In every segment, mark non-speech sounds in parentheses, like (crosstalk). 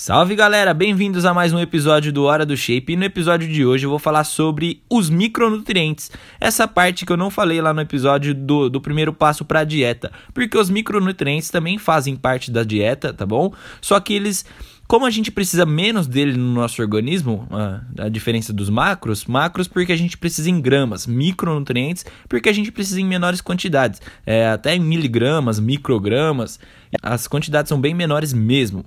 Salve galera, bem-vindos a mais um episódio do Hora do Shape. E no episódio de hoje eu vou falar sobre os micronutrientes. Essa parte que eu não falei lá no episódio do, do primeiro passo para a dieta. Porque os micronutrientes também fazem parte da dieta, tá bom? Só que eles como a gente precisa menos dele no nosso organismo, a, a, diferença dos macros, macros porque a gente precisa em gramas, micronutrientes porque a gente precisa em menores quantidades, é, até em miligramas, microgramas, as quantidades são bem menores mesmo.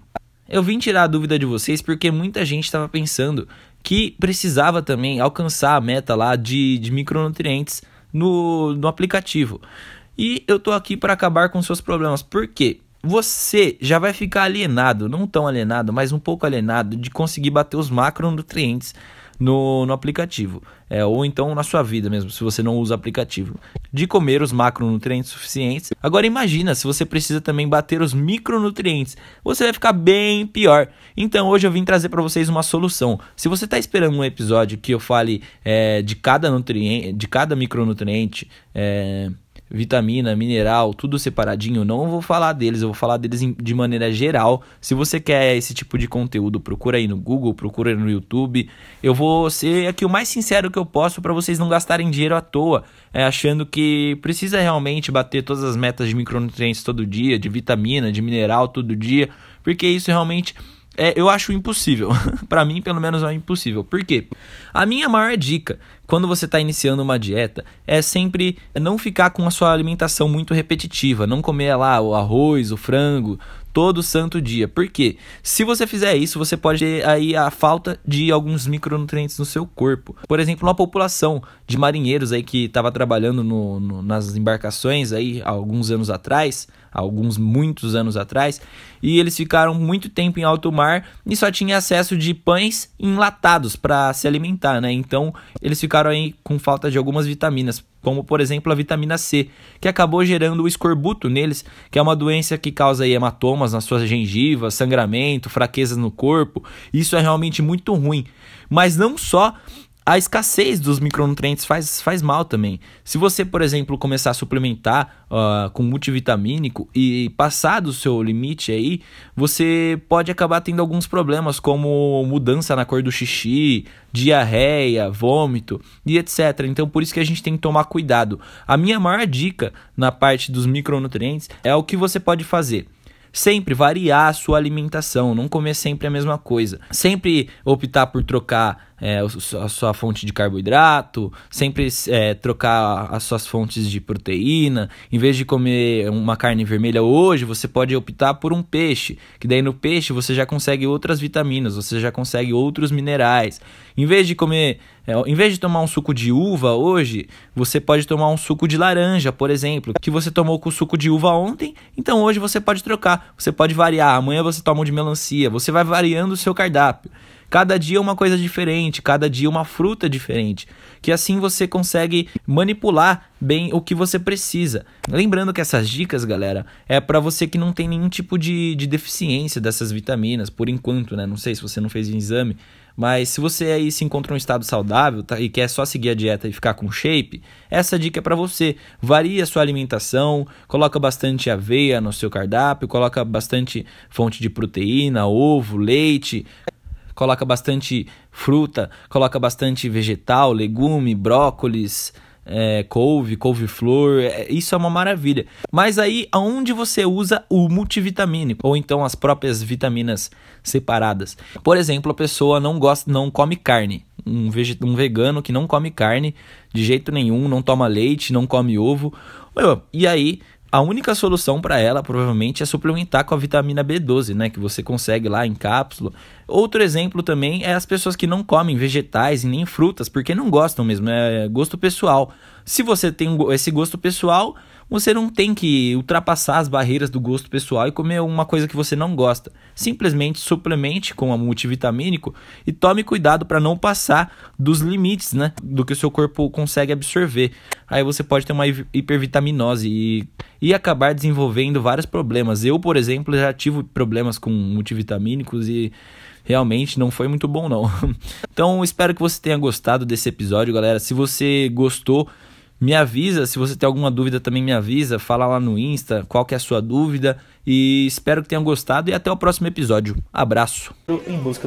Eu vim tirar a dúvida de vocês porque muita gente estava pensando que precisava também alcançar a meta lá de, de micronutrientes no, no aplicativo. E eu tô aqui para acabar com seus problemas. Por quê? você já vai ficar alienado, não tão alienado, mas um pouco alienado de conseguir bater os macronutrientes no, no aplicativo. É, ou então na sua vida mesmo, se você não usa aplicativo. De comer os macronutrientes suficientes. Agora imagina se você precisa também bater os micronutrientes. Você vai ficar bem pior. Então hoje eu vim trazer para vocês uma solução. Se você está esperando um episódio que eu fale é, de cada nutriente, de cada micronutriente. É, vitamina, mineral, tudo separadinho. Não vou falar deles, eu vou falar deles de maneira geral. Se você quer esse tipo de conteúdo, procura aí no Google, procura no YouTube. Eu vou ser aqui o mais sincero que eu posso para vocês não gastarem dinheiro à toa, é, achando que precisa realmente bater todas as metas de micronutrientes todo dia, de vitamina, de mineral todo dia, porque isso realmente é, eu acho impossível. (laughs) para mim, pelo menos, é impossível. Por quê? A minha maior dica quando você está iniciando uma dieta é sempre não ficar com a sua alimentação muito repetitiva, não comer lá o arroz, o frango, todo santo dia. Por quê? Se você fizer isso, você pode ter aí a falta de alguns micronutrientes no seu corpo. Por exemplo, uma população de marinheiros aí que estava trabalhando no, no, nas embarcações aí alguns anos atrás, alguns muitos anos atrás, e eles ficaram muito tempo em alto mar e só tinha acesso de pães enlatados para se alimentar, né? Então, eles ficaram aí com falta de algumas vitaminas como por exemplo a vitamina C, que acabou gerando o escorbuto neles, que é uma doença que causa hematomas nas suas gengivas, sangramento, fraquezas no corpo. Isso é realmente muito ruim. Mas não só a escassez dos micronutrientes faz, faz mal também. Se você, por exemplo, começar a suplementar uh, com multivitamínico e passar do seu limite aí, você pode acabar tendo alguns problemas, como mudança na cor do xixi, diarreia, vômito e etc. Então, por isso que a gente tem que tomar cuidado. A minha maior dica na parte dos micronutrientes é o que você pode fazer sempre variar a sua alimentação, não comer sempre a mesma coisa. Sempre optar por trocar é, a sua fonte de carboidrato, sempre é, trocar as suas fontes de proteína. Em vez de comer uma carne vermelha hoje, você pode optar por um peixe, que daí no peixe você já consegue outras vitaminas, você já consegue outros minerais. Em vez de comer, é, em vez de tomar um suco de uva hoje, você pode tomar um suco de laranja, por exemplo, que você tomou com suco de uva ontem, então hoje você pode trocar, você pode variar. Amanhã você toma um de melancia, você vai variando o seu cardápio. Cada dia uma coisa diferente, cada dia uma fruta diferente. Que assim você consegue manipular bem o que você precisa. Lembrando que essas dicas, galera, é para você que não tem nenhum tipo de, de deficiência dessas vitaminas, por enquanto, né? Não sei se você não fez o exame. Mas se você aí se encontra um estado saudável tá, e quer só seguir a dieta e ficar com shape, essa dica é para você. Varie a sua alimentação, coloca bastante aveia no seu cardápio, coloca bastante fonte de proteína, ovo, leite, coloca bastante fruta, coloca bastante vegetal, legume, brócolis, é, couve, couve-flor, é, isso é uma maravilha. Mas aí, aonde você usa o multivitamínico ou então as próprias vitaminas separadas? Por exemplo, a pessoa não gosta, não come carne, um, um vegano que não come carne de jeito nenhum, não toma leite, não come ovo. E aí a única solução para ela provavelmente é suplementar com a vitamina B12, né, que você consegue lá em cápsula. Outro exemplo também é as pessoas que não comem vegetais e nem frutas, porque não gostam mesmo, é gosto pessoal. Se você tem esse gosto pessoal, você não tem que ultrapassar as barreiras do gosto pessoal e comer uma coisa que você não gosta. Simplesmente suplemente com a multivitamínico e tome cuidado para não passar dos limites, né, do que o seu corpo consegue absorver. Aí você pode ter uma hipervitaminose e, e acabar desenvolvendo vários problemas. Eu, por exemplo, já tive problemas com multivitamínicos e realmente não foi muito bom não. (laughs) Então, espero que você tenha gostado desse episódio, galera. Se você gostou, Me avisa, se você tem alguma dúvida também me avisa, fala lá no Insta qual que é a sua dúvida e espero que tenham gostado e até o próximo episódio. Abraço.